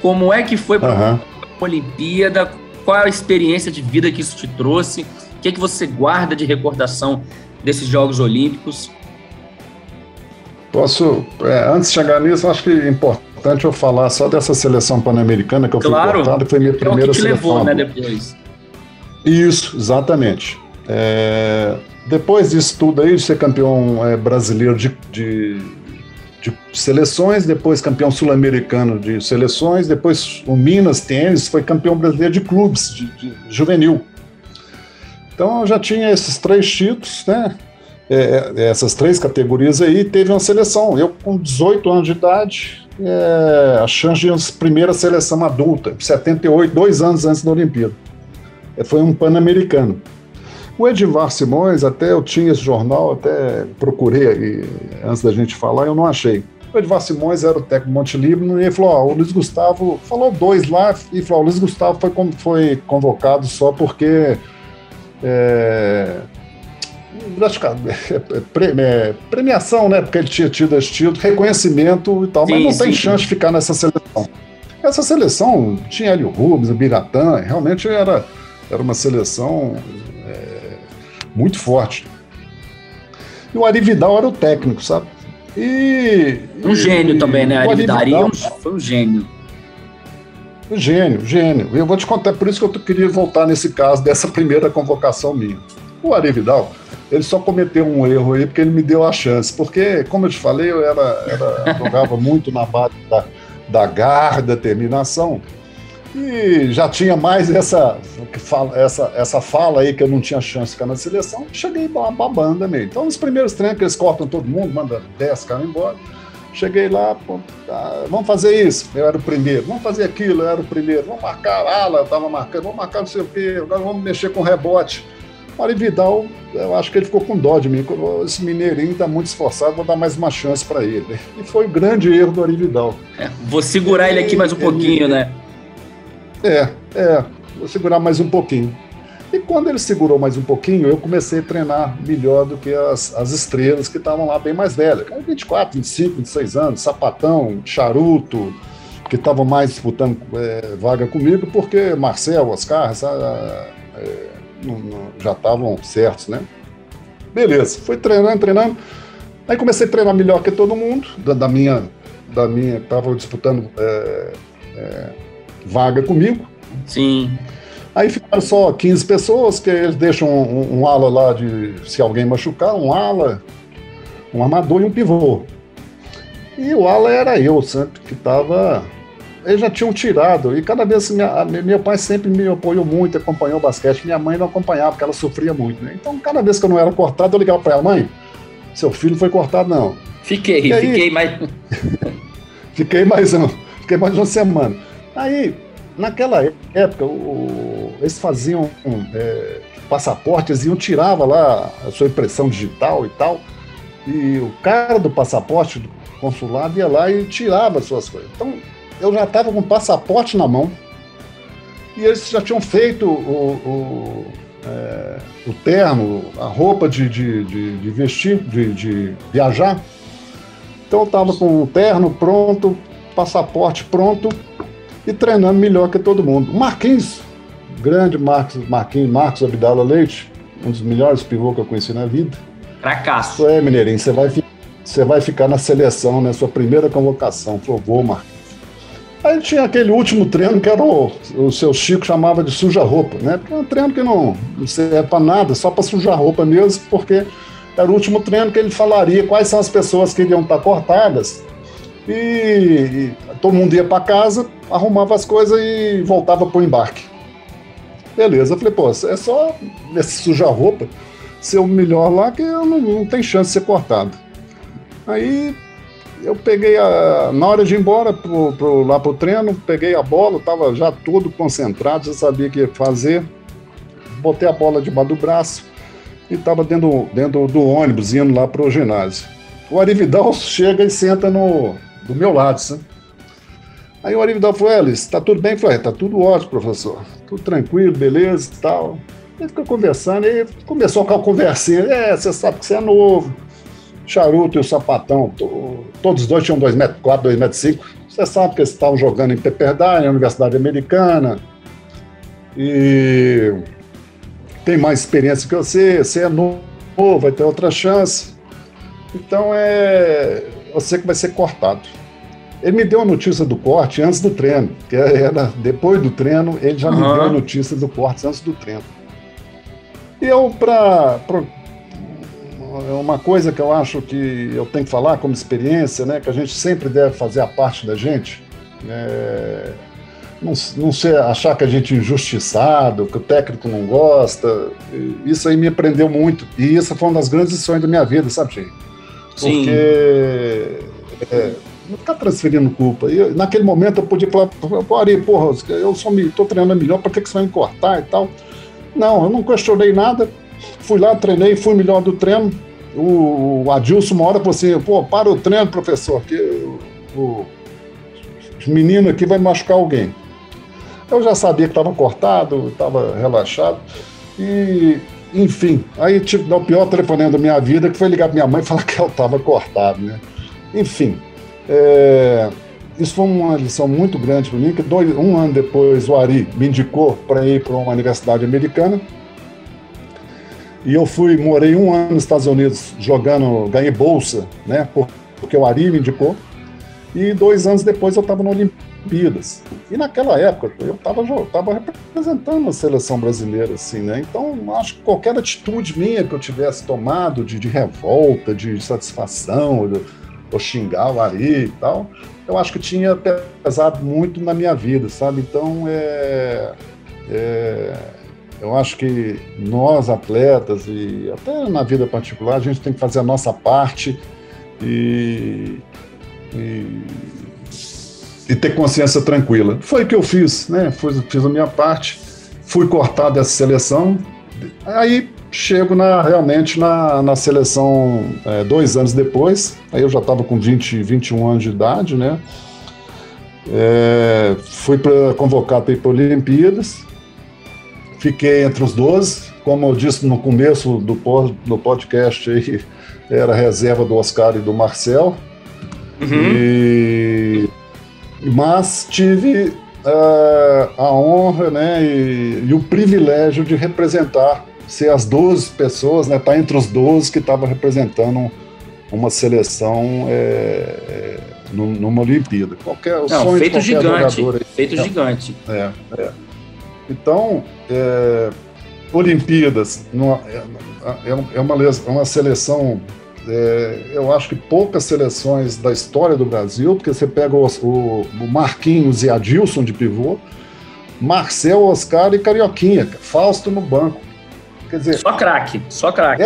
Speaker 4: Como é que foi para uhum. a Olimpíada? Qual a experiência de vida que isso te trouxe? O que, é que você guarda de recordação desses Jogos Olímpicos?
Speaker 5: Posso, é, antes de chegar nisso, acho que é importante eu falar só dessa seleção pan-americana que eu claro, fui cortado, que foi minha primeira é o que te
Speaker 4: seleção. levou, né, depois.
Speaker 5: Isso, exatamente. É, depois disso tudo aí, de ser campeão é, brasileiro de, de, de, seleções, depois campeão sul-americano de seleções, depois o Minas Tênis foi campeão brasileiro de clubes, de, de juvenil. Então já tinha esses três títulos, né? É, é essas três categorias aí, teve uma seleção. Eu, com 18 anos de idade, é, a chance de uma primeira seleção adulta, 78, dois anos antes da Olimpíada. É, foi um pan-americano. O Edivar Simões, até eu tinha esse jornal, até procurei aí, antes da gente falar, eu não achei. O Edivar Simões era o técnico Monte Líbano e ele falou: ó, o Luiz Gustavo falou dois lá e falou: o Luiz Gustavo foi, foi convocado só porque. É, é, premiação, né? Porque ele tinha tido esse título, reconhecimento e tal, sim, mas não sim, tem chance de ficar nessa seleção. Essa seleção tinha ali o Rubens, o Biratã, realmente era, era uma seleção muito forte. E o Ari Vidal era o técnico, sabe?
Speaker 4: E. Um gênio e, também, né? Ari Vidal Vidal, foi um gênio.
Speaker 5: Gênio, gênio. Eu vou te contar, por isso que eu queria voltar nesse caso dessa <laughs> primeira convocação minha. O Ari Vidal, ele só cometeu um erro aí porque ele me deu a chance. Porque, como eu te falei, eu era, era jogava <laughs> muito na base da, da garra, determinação. E já tinha mais essa, essa, essa fala aí que eu não tinha chance de ficar na seleção, cheguei babando também. Então, nos primeiros treinos que eles cortam todo mundo, mandam 10 caras embora. Cheguei lá, pô, tá, vamos fazer isso, eu era o primeiro. Vamos fazer aquilo, eu era o primeiro. Vamos marcar ala, eu estava marcando, vamos marcar não sei o quê, agora vamos mexer com rebote. Mário Vidal, eu acho que ele ficou com dó de mim. Esse mineirinho está muito esforçado, vou dar mais uma chance para ele. E foi o grande erro do Ari Vidal.
Speaker 4: É, vou segurar ele aqui mais um ele, pouquinho, né?
Speaker 5: É, é, vou segurar mais um pouquinho. E quando ele segurou mais um pouquinho, eu comecei a treinar melhor do que as, as estrelas que estavam lá bem mais velhas. 24, 25, 26 anos, sapatão, charuto, que estavam mais disputando é, vaga comigo, porque Marcel, Oscar, é, não, não, já estavam certos, né? Beleza, fui treinando, treinando. Aí comecei a treinar melhor que todo mundo, da, da minha, da minha, estava disputando é, é vaga comigo.
Speaker 4: Sim.
Speaker 5: Aí ficaram só 15 pessoas, que eles deixam um, um, ala lá de se alguém machucar, um ala, um armador e um pivô. E o ala era eu, sempre que estava. Eles já tinham tirado, e cada vez minha, meu pai sempre me apoiou muito, acompanhou o basquete. Minha mãe não acompanhava, porque ela sofria muito. Né? Então, cada vez que eu não era cortado, eu ligava para ela: mãe, seu filho foi cortado, não.
Speaker 4: Fiquei, aí, fiquei mais. <laughs>
Speaker 5: fiquei mais um, fiquei mais uma semana. Aí, naquela época, o, eles faziam é, passaportes, iam tirava lá a sua impressão digital e tal, e o cara do passaporte do consulado ia lá e tirava as suas coisas. Então, eu já estava com o passaporte na mão, e eles já tinham feito o, o, é, o terno, a roupa de, de, de, de vestir, de, de viajar. Então eu estava com o terno pronto, passaporte pronto, e treinando melhor que todo mundo. O Marquinhos, grande Marcos, Marquinhos, Marcos Abdala Leite, um dos melhores pivôs que eu conheci na vida.
Speaker 4: Fracasso.
Speaker 5: É, Mineirinho, você vai, você vai ficar na seleção, né? Sua primeira convocação. Falou, vou, Marquinhos. Aí tinha aquele último treino que era o, o seu Chico chamava de suja-roupa, né? Porque é um treino que não, não serve para nada, só para sujar roupa mesmo, porque era o último treino que ele falaria quais são as pessoas que iriam estar cortadas e, e todo mundo ia para casa, arrumava as coisas e voltava para o embarque. Beleza, eu falei, pô, é só sujar roupa ser o melhor lá que eu não, não tem chance de ser cortado. Aí eu peguei a. Na hora de ir embora pro, pro, lá pro treino, peguei a bola, tava já todo concentrado, já sabia o que ia fazer. Botei a bola debaixo do braço e tava dentro, dentro do ônibus, indo lá pro ginásio. O Arividal <laughs> chega e senta no, do meu lado, sabe? Aí o Arividal falou, Elis, tá tudo bem? Eu falei, é, tá tudo ótimo, professor. Tudo tranquilo, beleza e tal. Ele ficou conversando, e começou com a conversinha. É, você sabe que você é novo. Charuto e o Sapatão, todos dois tinham 2,4 metros, 2,5 metros. Cinco. Você sabe que eles estavam jogando em Pepperdine, na Universidade Americana. E tem mais experiência que você, você é novo, vai ter outra chance. Então é você que vai ser cortado. Ele me deu a notícia do corte antes do treino, que era depois do treino, ele já uhum. me deu a notícia do corte antes do treino. E eu, para uma coisa que eu acho que eu tenho que falar como experiência, né, que a gente sempre deve fazer a parte da gente, é, não, não ser, achar que a gente é injustiçado, que o técnico não gosta, isso aí me aprendeu muito. E isso foi uma das grandes lições da minha vida, sabe, Porque é, não ficar transferindo culpa. E naquele momento eu podia falar, Ari, porra, eu estou treinando melhor, por que, que você vai me cortar e tal? Não, eu não questionei nada, fui lá, treinei, fui melhor do treino. O, o Adilson, uma hora, falou assim: pô, para o treino, professor, que o, o menino aqui vai machucar alguém. Eu já sabia que estava cortado, estava relaxado. E, enfim, aí tive o pior telefonema da minha vida, que foi ligar para minha mãe e falar que eu estava cortado, né? Enfim, é, isso foi uma lição muito grande para mim, que dois, um ano depois o Ari me indicou para ir para uma universidade americana. E eu fui, morei um ano nos Estados Unidos jogando, ganhei bolsa, né? Porque o Ari me indicou. E dois anos depois eu estava na Olimpíadas. E naquela época eu estava tava representando a seleção brasileira, assim, né? Então acho que qualquer atitude minha que eu tivesse tomado de, de revolta, de satisfação, ou xingar o Ari e tal, eu acho que tinha pesado muito na minha vida, sabe? Então é, é eu acho que nós atletas e até na vida particular a gente tem que fazer a nossa parte e, e, e ter consciência tranquila. Foi o que eu fiz, né? Fiz, fiz a minha parte, fui cortado dessa seleção, aí chego na, realmente na, na seleção é, dois anos depois, aí eu já estava com 20, 21 anos de idade, né? É, fui para convocado para ir para Olimpíadas, fiquei entre os 12, como eu disse no começo do, do podcast aí, <laughs> era reserva do Oscar e do Marcel. Uhum. E, mas tive uh, a honra né, e, e, o privilégio de representar, ser as 12 pessoas, né, tá entre os 12 que estavam representando uma seleção é, é, numa Olimpíada. Qualquer,
Speaker 4: Não, sonho feito gigante, aí, feito é, gigante.
Speaker 5: É, é. Então, é, Olimpíadas numa, é, é, uma, é uma seleção é, eu acho que poucas seleções da história do Brasil, porque você pega o, o, Marquinhos e Adilson de pivô, Marcel, Oscar e Carioquinha, Fausto no banco.
Speaker 4: Quer dizer, só craque, só craque.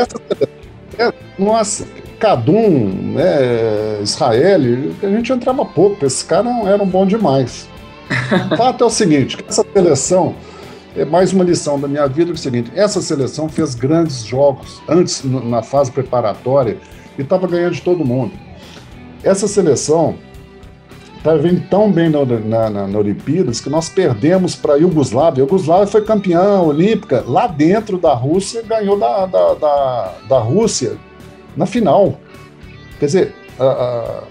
Speaker 5: É, nossa, Cadum, né, Israel, a gente entrava pouco, esses caras eram bons demais. O <laughs> fato é o seguinte, essa seleção é mais uma lição da minha vida é o seguinte: essa seleção fez grandes jogos antes, na fase preparatória, e estava ganhando de todo mundo. Essa seleção estava tá vindo tão bem na, na, na, na Olimpíadas que nós perdemos para a Iugoslávia. A Iugoslávia foi campeã olímpica lá dentro da Rússia, ganhou da, da, da, da Rússia na final. Quer dizer, a, a,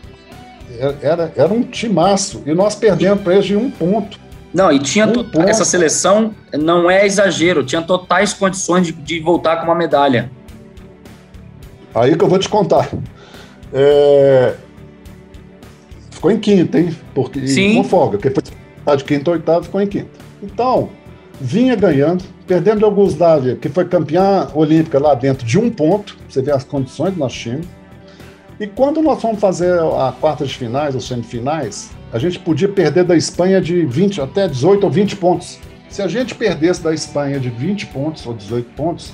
Speaker 5: era, era um timaço e nós perdemos para eles de um ponto.
Speaker 4: Não, e tinha um essa seleção não é exagero, tinha totais condições de, de, voltar com uma medalha.
Speaker 5: Aí que eu vou te contar. É... Ficou em quinto, hein? Porque
Speaker 4: Sim.
Speaker 5: com folga, porque foi de quinto ou oitavo, ficou em quinto. Então, vinha ganhando, perdendo a Yugoslávia, que foi campeã olímpica lá dentro de um ponto, você vê as condições do nosso time. E quando nós fomos fazer a quartas de finais, ou semifinais, a gente podia perder da Espanha de 20 até 18 ou 20 pontos. Se a gente perdesse da Espanha de 20 pontos ou 18 pontos,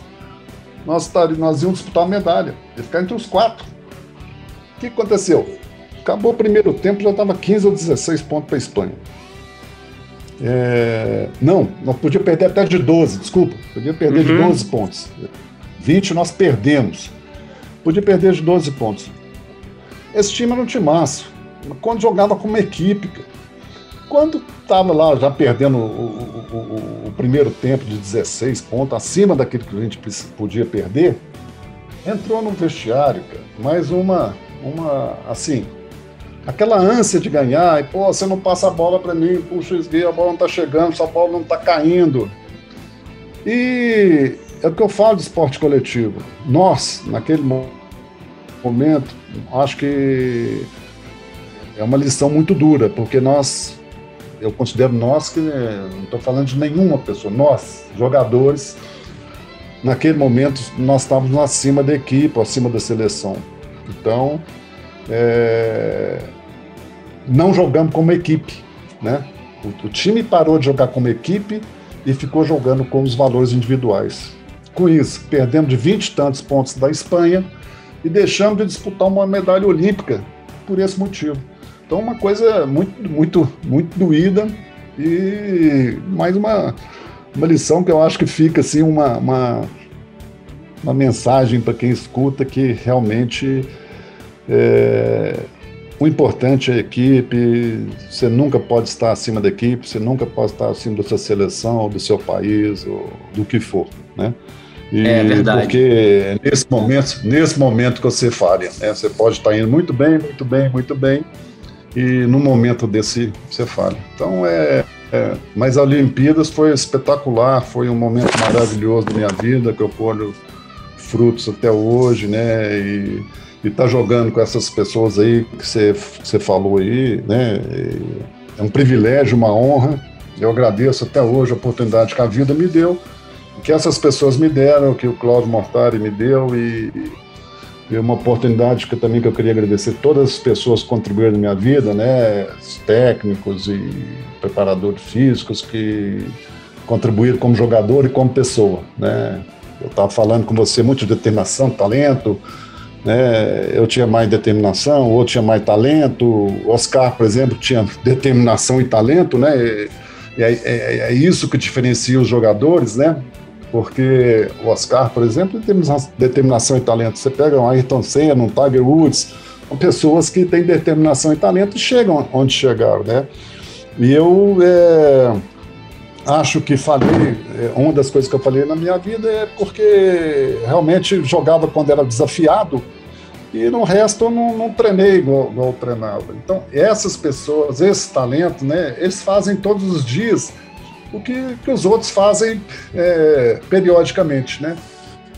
Speaker 5: nós, nós íamos disputar a medalha, ia ficar entre os quatro. O que aconteceu? Acabou o primeiro tempo, já estava 15 ou 16 pontos para a Espanha. É, não, nós podíamos perder até de 12, desculpa, podia perder uhum. de 12 pontos. 20 nós perdemos. Podia perder de 12 pontos. Esse time era um timaço quando jogava como equipe. Quando estava lá já perdendo o, o, o, o, primeiro tempo de 16 pontos, acima daquilo que a gente podia perder, entrou no vestiário, cara, mais uma, uma, assim, aquela ânsia de ganhar, e pô, você não passa a bola para mim, puxa, esguei, a bola não tá chegando, sua bola não tá caindo. E é o que eu falo de esporte coletivo. Nós, naquele momento, acho que é uma lição muito dura, porque nós, eu considero nós que não estou falando de nenhuma pessoa, nós, jogadores, naquele momento nós estávamos acima da equipe, acima da seleção. Então, é, não jogamos como equipe, né? O, o, time parou de jogar como equipe e ficou jogando com os valores individuais. Com isso, perdemos de 20 e tantos pontos da Espanha e deixamos de disputar uma medalha olímpica por esse motivo. Então, uma coisa muito, muito, muito doída e mais uma, uma lição que eu acho que fica assim uma, uma, uma mensagem para quem escuta que realmente é, o importante é a equipe, você nunca pode estar acima da equipe, você nunca pode estar acima da sua seleção, ou do seu país, ou do que for, né?
Speaker 4: E é verdade.
Speaker 5: Porque nesse momento, nesse momento que você falha, né? Você pode estar indo muito bem, muito bem, muito bem, e no momento desse você falha. Então é, é, mas a Olimpíadas foi espetacular, foi um momento maravilhoso da minha vida que eu colho frutos até hoje, né? E e tá jogando com essas pessoas aí que você, você falou aí, né? É um privilégio, uma honra. Eu agradeço até hoje a oportunidade que a vida me deu, que essas pessoas me deram, que o Cláudio Mortari me deu e, e uma oportunidade que também que eu queria agradecer todas as pessoas que contribuíram na minha vida, né? Os técnicos e preparadores físicos que contribuíram como jogador e como pessoa, né? Eu estava falando com você muito de determinação, talento, né? Eu tinha mais determinação, o outro tinha mais talento. Oscar, por exemplo, tinha determinação e talento, né? E, é, é, é, isso que diferencia os jogadores, né? Porque o Oscar, por exemplo, determinação e talento. Você pega um Ayrton Senna, um Tiger Woods, são pessoas que têm determinação e talento e chegam onde chegaram, né? E eu é, acho que falei, é, uma das coisas que eu falei na minha vida é porque realmente jogava quando era desafiado e no resto eu não, não treinei igual, igual eu treinava. Então, essas pessoas, esse talento, né, eles fazem todos os dias o que, que os outros fazem é, periodicamente, né?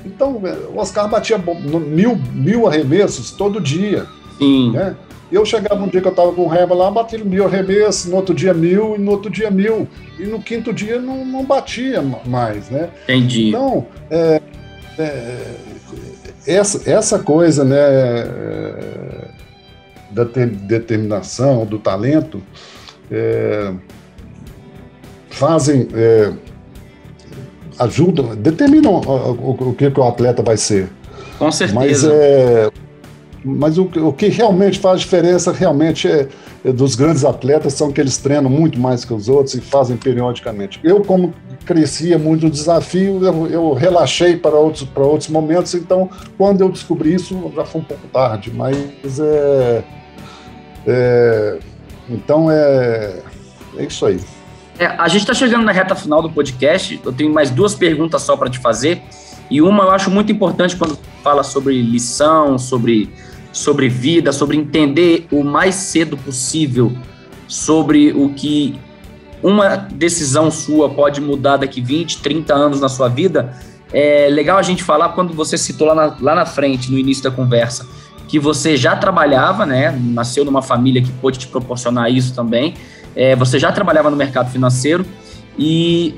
Speaker 5: Então, é, o Oscar batia mil, mil arremessos todo dia.
Speaker 4: Sim.
Speaker 5: Né? Eu chegava um dia que eu estava com raiva lá, batia mil arremessos, no outro dia mil, e no outro dia mil. E no quinto dia não, não batia mais, né?
Speaker 4: Entendi.
Speaker 5: Então, é, é, essa, essa coisa, né, é, da determinação, do talento, é, fazem, é, ajudam, determinam o, o, o, que, o atleta vai ser.
Speaker 4: Com certeza.
Speaker 5: Mas é, mas o, o que realmente faz diferença realmente é, é, dos grandes atletas são que eles treinam muito mais que os outros e fazem periodicamente. Eu, como crescia muito o desafio, eu, eu relaxei para outros, para outros momentos, então quando eu descobri isso já foi um pouco tarde, mas é, é então é, é isso aí.
Speaker 4: É, a gente está chegando na reta final do podcast, eu tenho mais duas perguntas só para te fazer, e uma eu acho muito importante quando fala sobre lição, sobre sobre vida, sobre entender o mais cedo possível sobre o que uma decisão sua pode mudar daqui 20, 30 anos na sua vida. É legal a gente falar quando você citou lá na, lá na frente, no início da conversa, que você já trabalhava, né? Nasceu numa família que pôde te proporcionar isso também. É, você já trabalhava no mercado financeiro e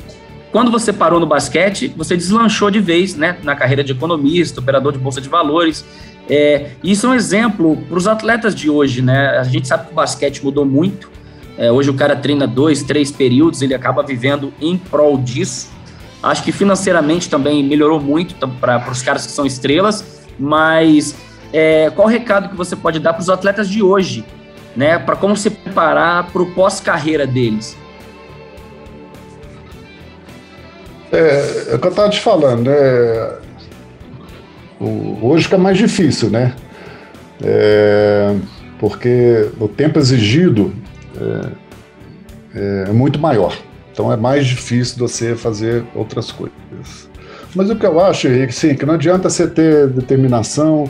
Speaker 4: quando você parou no basquete, você deslanchou de vez, né? Na carreira de economista, operador de bolsa de valores. É, isso é um exemplo para os atletas de hoje, né? A gente sabe que o basquete mudou muito. É, hoje o cara treina dois, três períodos, ele acaba vivendo em prol disso. Acho que financeiramente também melhorou muito para os caras que são estrelas, mas é, qual o recado que você pode dar para os atletas de hoje, né? Para como se preparar para o pós-carreira deles?
Speaker 5: É, é o que eu estava te falando, né? hoje fica mais difícil, né? É, porque o tempo exigido é, é, muito maior. Então é mais difícil você fazer outras coisas. Mas o que eu acho é que sim, que não adianta você ter determinação,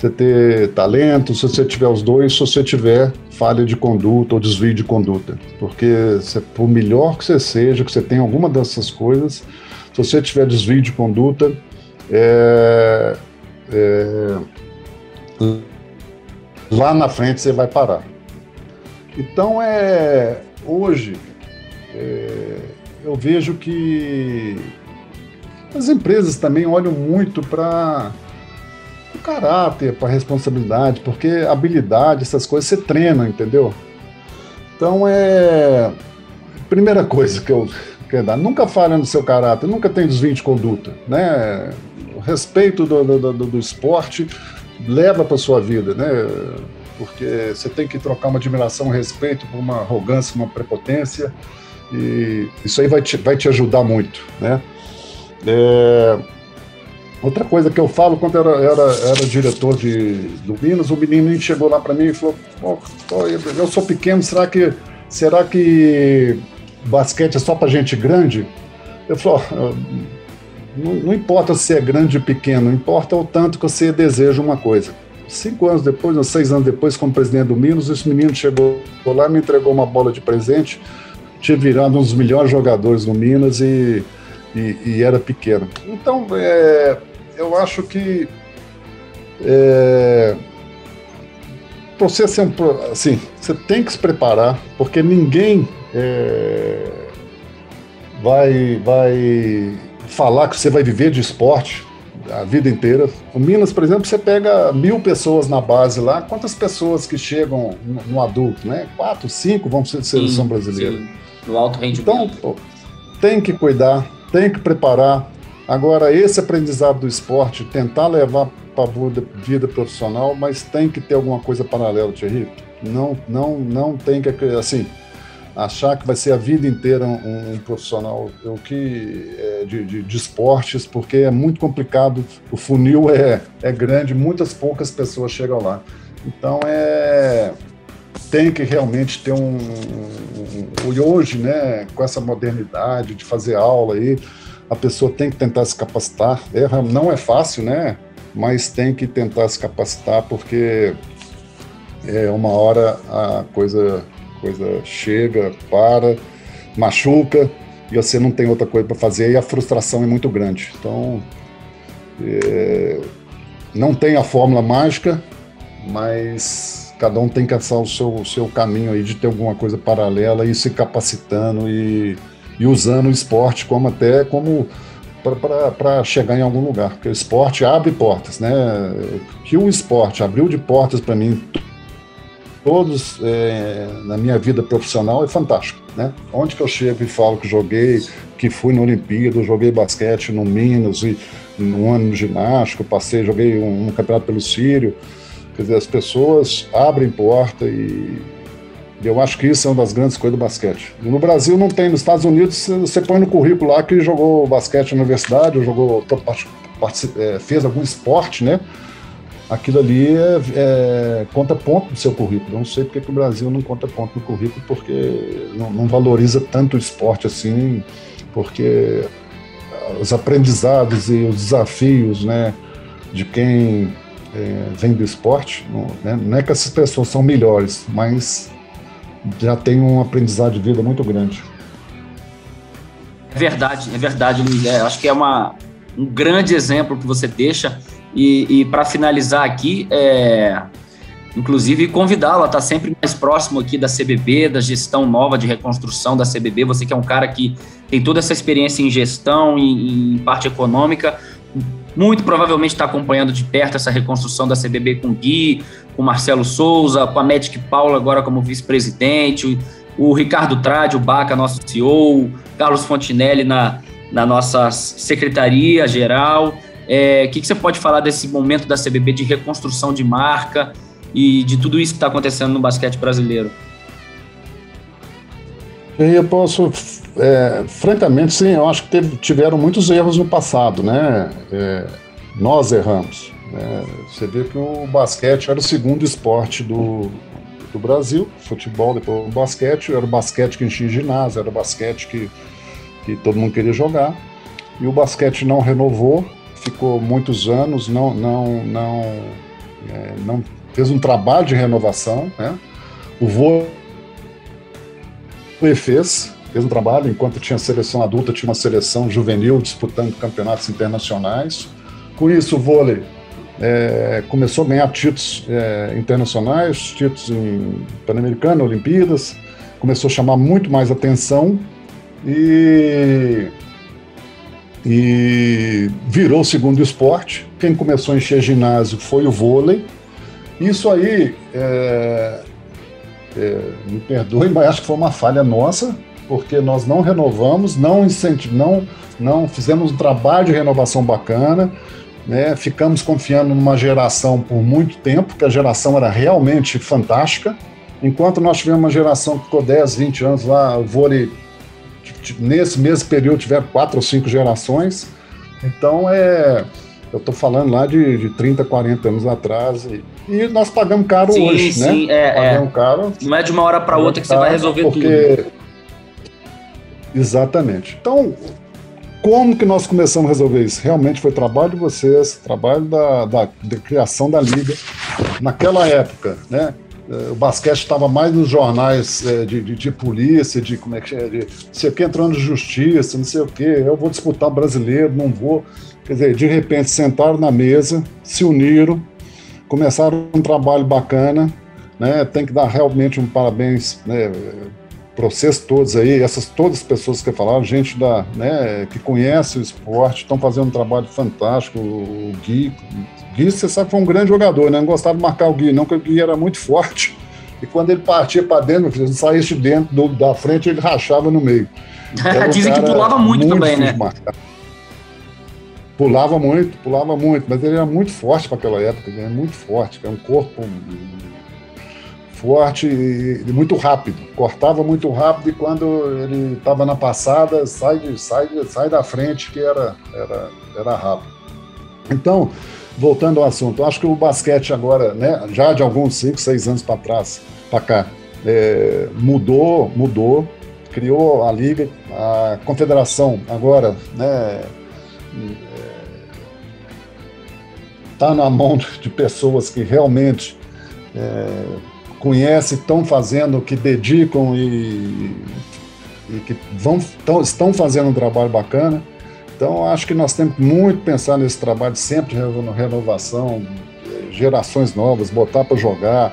Speaker 5: você ter talento, se você tiver os dois, se você tiver falha de conduta ou desvio de conduta. Porque você, por melhor que você seja, que você tenha alguma dessas coisas, se você tiver desvio de conduta, é, é, lá na frente você vai parar. Então, é, hoje, é, eu vejo que as empresas também olham muito para o caráter, para a responsabilidade, porque habilidade, essas coisas você treina, entendeu? Então é. Primeira coisa que eu quero dar, nunca falha no seu caráter, nunca tem desvio de conduta, né? O respeito do, do, do, do esporte leva para sua vida, né? Porque você tem que trocar uma admiração, um respeito por uma arrogância, uma prepotência, e isso aí vai te, vai te ajudar muito, né? É, outra coisa que eu falo, quando era, era, era diretor de, do Minas, o menino chegou lá para mim e falou: oh, Eu sou pequeno, será que, será que basquete é só para gente grande? Eu falei: oh, não, não, importa se é grande ou pequeno, importa o tanto que você deseja uma coisa. Cinco anos depois, ou seis anos depois, como presidente do Minas, esse menino chegou lá me entregou uma bola de presente. Tinha virado um dos melhores jogadores do Minas e e, e era pequeno. Então, é, eu acho que é, você ser um, assim, você tem que se preparar, porque ninguém é, vai, vai falar que você vai viver de esporte a vida inteira. O Minas, por exemplo, você pega mil pessoas na base lá, quantas pessoas que chegam no, no adulto, né? Quatro, cinco vão ser de seleção sim, brasileira. Sim.
Speaker 4: No alto rendimento.
Speaker 5: Então, pô, tem que cuidar, tem que preparar. Agora, esse aprendizado do esporte, tentar levar para a vida profissional, mas tem que ter alguma coisa paralela, Thierry. Não, não, não tem que, assim, achar que vai ser a vida inteira um, um profissional o que é, de, de, de, esportes, porque é muito complicado, o funil é, é grande, muitas poucas pessoas chegam lá. Então é tem que realmente ter um, um, um, hoje, né, com essa modernidade de fazer aula aí, a pessoa tem que tentar se capacitar. É, não é fácil, né? Mas tem que tentar se capacitar porque é uma hora a coisa coisa chega, para, machuca e você não tem outra coisa para fazer e a frustração é muito grande. Então, é, não tem a fórmula mágica, mas cada um tem que achar o seu, o seu caminho aí de ter alguma coisa paralela e se capacitando e, e usando o esporte como até como para chegar em algum lugar, porque o esporte abre portas, né? Que o esporte abriu de portas para mim todos é, na minha vida profissional é fantástico, né? Onde que eu chego e falo que joguei, que fui na Olimpíada, joguei basquete no Minas e no ano no ginástica, passei, joguei um, um campeonato pelo Sírio, Quer dizer, as pessoas abrem porta e eu acho que isso é uma das grandes coisas do basquete. No Brasil não tem, nos Estados Unidos você põe no currículo lá que jogou basquete na universidade, ou jogou, é, fez algum esporte, né? Aquilo ali é, é, conta ponto no seu currículo. Não sei porque que o Brasil não conta ponto no currículo, porque não, não valoriza tanto o esporte assim, porque os aprendizados e os desafios, né, de quem é, vem do esporte, não, né? não é que essas pessoas são melhores, mas já tem um aprendizado de vida muito grande.
Speaker 4: É verdade, é verdade, Luiz. É, acho que é uma, um grande exemplo que você deixa. E, e para finalizar aqui, é, inclusive convidá-lo a estar sempre mais próximo aqui da CBB, da gestão nova de reconstrução da CBB. Você que é um cara que tem toda essa experiência em gestão, em, em parte econômica, muito provavelmente está acompanhando de perto essa reconstrução da CBB com Gui, com o Marcelo Souza, com a Magic Paula agora como vice-presidente, o Ricardo Trade, o Baca, nosso CEO, Carlos Fontinelli na, na nossa secretaria geral. É, o que, que você pode falar desse momento da CBB de reconstrução de marca e de tudo isso que está acontecendo no basquete brasileiro?
Speaker 5: Eu posso é, francamente, sim, eu acho que teve, tiveram muitos erros no passado, né? É, nós erramos. Né? Você vê que o basquete era o segundo esporte do, do Brasil, futebol, depois o basquete, era o basquete que enchia ginásio, era o basquete que, que todo mundo queria jogar. E o basquete não renovou, ficou muitos anos, não, não, não, é, não fez um trabalho de renovação, né? O vôlei fez, fez um trabalho, enquanto tinha seleção adulta, tinha uma seleção juvenil disputando campeonatos internacionais. Com isso, o vôlei é, começou a ganhar títulos é, internacionais, títulos em Pan-Americano, Olimpíadas, começou a chamar muito mais atenção e, e virou o segundo esporte. Quem começou a encher ginásio foi o vôlei. Isso aí, é, é, me perdoe, mas acho que foi uma falha nossa, porque nós não renovamos, não incentivamos, não, não fizemos um trabalho de renovação bacana, né? ficamos confiando numa geração por muito tempo, que a geração era realmente fantástica, enquanto nós tivemos uma geração que ficou 10, 20 anos lá, o vôlei, nesse mesmo período, tiveram quatro ou cinco gerações, então é eu estou falando lá de, de 30, 40 anos atrás. E, e nós pagamos caro
Speaker 4: sim,
Speaker 5: hoje,
Speaker 4: sim,
Speaker 5: né?
Speaker 4: Sim, é,
Speaker 5: pagamos
Speaker 4: é.
Speaker 5: caro.
Speaker 4: Não é de uma hora para outra que você vai resolver
Speaker 5: porque...
Speaker 4: tudo.
Speaker 5: Exatamente. Então, como que nós começamos a resolver isso? Realmente foi trabalho de vocês, trabalho da, da, da criação da liga. Naquela época, né? O basquete estava mais nos jornais é, de, de, de, polícia, de como é que é, de sei o que, entrando de justiça, não sei o que, eu vou disputar brasileiro, não vou. Quer dizer, de repente sentaram na mesa, se uniram, começaram um trabalho bacana, né? Tem que dar realmente um parabéns, né? Para vocês todos aí, essas todas as pessoas que falaram, gente da, né, que conhece o esporte, estão fazendo um trabalho fantástico. O Gui, Gui, você sabe, foi um grande jogador, né? Não gostava de marcar o Gui, não, porque o Gui era muito <laughs> forte. E quando ele partia para dentro, se saísse de dentro do, da frente, ele rachava no meio. <laughs>
Speaker 4: Dizem que pulava muito, muito também, né?
Speaker 5: Pulava muito, pulava muito, mas ele era muito forte para aquela época, ele era muito forte, era um corpo forte e, muito rápido. Cortava muito rápido e quando ele estava na passada, sai, sai, sai da frente que era, era, era rápido. Então, voltando ao assunto, acho que o basquete agora, né, já de alguns 5, 6 anos para trás, para cá, é, mudou, mudou, criou a liga, a confederação agora, né, está na mão de pessoas que realmente é, conhecem, estão fazendo, que dedicam e, e que vão, tão, estão fazendo um trabalho bacana. Então, acho que nós temos muito pensar nesse trabalho sempre renovação, gerações novas, botar para jogar,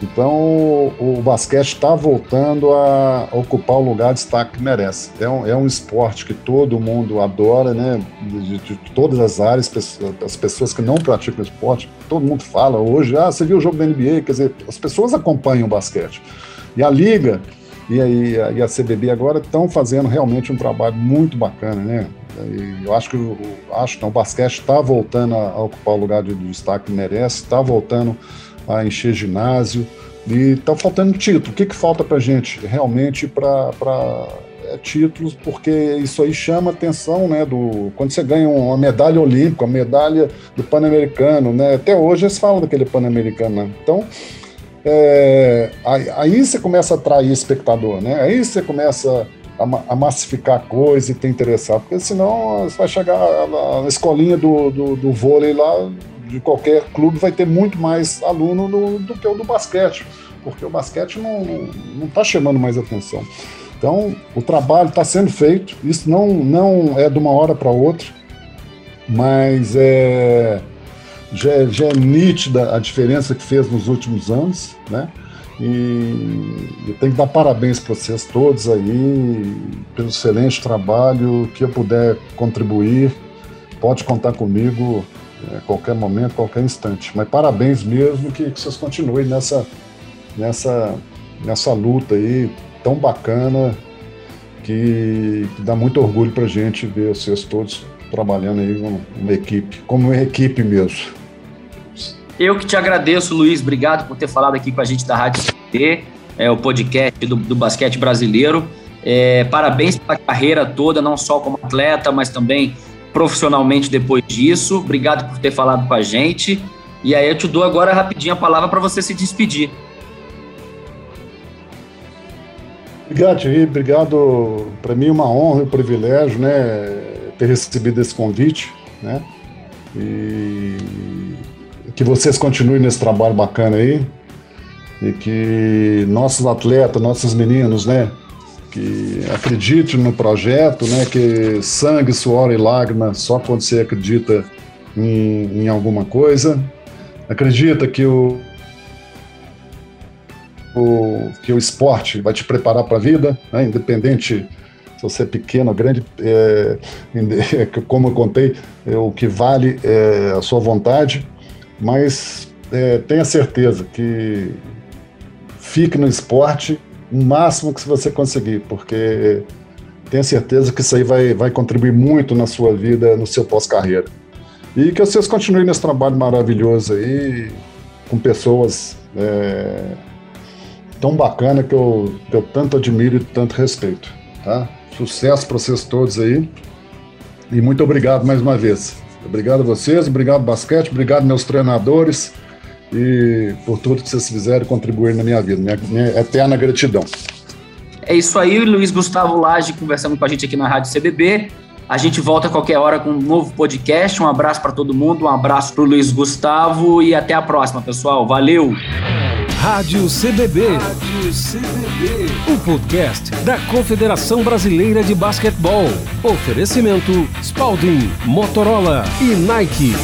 Speaker 5: então o, o basquete está voltando a ocupar o lugar de destaque que merece. É um, é um esporte que todo mundo adora, né? De, de, todas as áreas, as pessoas que não praticam esporte, todo mundo fala hoje, ah, você viu o jogo da NBA? Quer dizer, as pessoas acompanham o basquete. E a Liga e, a, e a CBB agora estão fazendo realmente um trabalho muito bacana, né? E eu acho que o, acho, não, o basquete está voltando a, a ocupar o lugar de, de destaque que merece, está voltando a encher ginásio. E está faltando título. O que, que falta para gente realmente para é, títulos? Porque isso aí chama atenção, né? Do, quando você ganha uma medalha olímpica, uma medalha do Pan-Americano, né? Até hoje eles falam daquele Pan-Americano. Né? Então, é, aí, você começa a atrair espectador, né? Aí você começa a, a massificar a coisa e ter interessado, porque senão você vai chegar na escolinha do, do, do vôlei lá, de qualquer clube vai ter muito mais aluno no, do que o do basquete, porque o basquete não está chamando mais atenção. Então, o trabalho está sendo feito, isso não, não é de uma hora para outra, mas é, já, é, já é nítida a diferença que fez nos últimos anos, né? E eu tenho que dar parabéns para vocês todos aí pelo excelente trabalho. Que eu puder contribuir, pode contar comigo é, qualquer momento, qualquer instante. Mas parabéns mesmo que, que vocês continuem nessa, nessa, nessa luta aí tão bacana que, que dá muito orgulho para a gente ver vocês todos trabalhando aí como uma equipe, como uma equipe mesmo.
Speaker 4: Eu que te agradeço, Luiz. Obrigado por ter falado aqui com a gente da Rádio CT, é, o podcast do, do basquete brasileiro. É, parabéns pela carreira toda, não só como atleta, mas também profissionalmente depois disso. Obrigado por ter falado com a gente. E aí eu te dou agora rapidinho a palavra para você se despedir.
Speaker 5: Obrigado, Thierry. Obrigado. Para mim é uma honra e um privilégio, né, ter recebido esse convite, né? E que vocês continuem nesse trabalho bacana aí e que nossos atletas, nossos meninos, né, que acredite no projeto, né? Que sangue, suor e lágrima só quando você acredita em, em alguma coisa. Acredita que o, o, que o esporte vai te preparar para a vida, né? independente se você é pequeno, grande, é, <laughs> como eu contei, é, o que vale é a sua vontade, mas é, tenha certeza que fique no esporte o máximo que você conseguir, porque tenha certeza que isso aí vai, vai contribuir muito na sua vida, no seu pós-carreira. E que vocês continuem nesse trabalho maravilhoso aí, com pessoas é, tão bacana que eu, que eu tanto admiro e tanto respeito. Tá? Sucesso para vocês todos aí. E muito obrigado mais uma vez. Obrigado a vocês, obrigado basquete, obrigado meus treinadores e por tudo que vocês fizeram contribuir na minha vida. Minha, minha eterna gratidão.
Speaker 4: É isso aí, Luiz Gustavo Lage conversando com a gente aqui na Rádio CBB. A gente volta a qualquer hora com um novo podcast. Um abraço para todo mundo, um abraço para o Luiz Gustavo e até a próxima, pessoal. Valeu!
Speaker 3: Rádio CBB. Rádio CBB. O podcast da Confederação Brasileira de Basquetebol. Oferecimento Spalding, Motorola e Nike.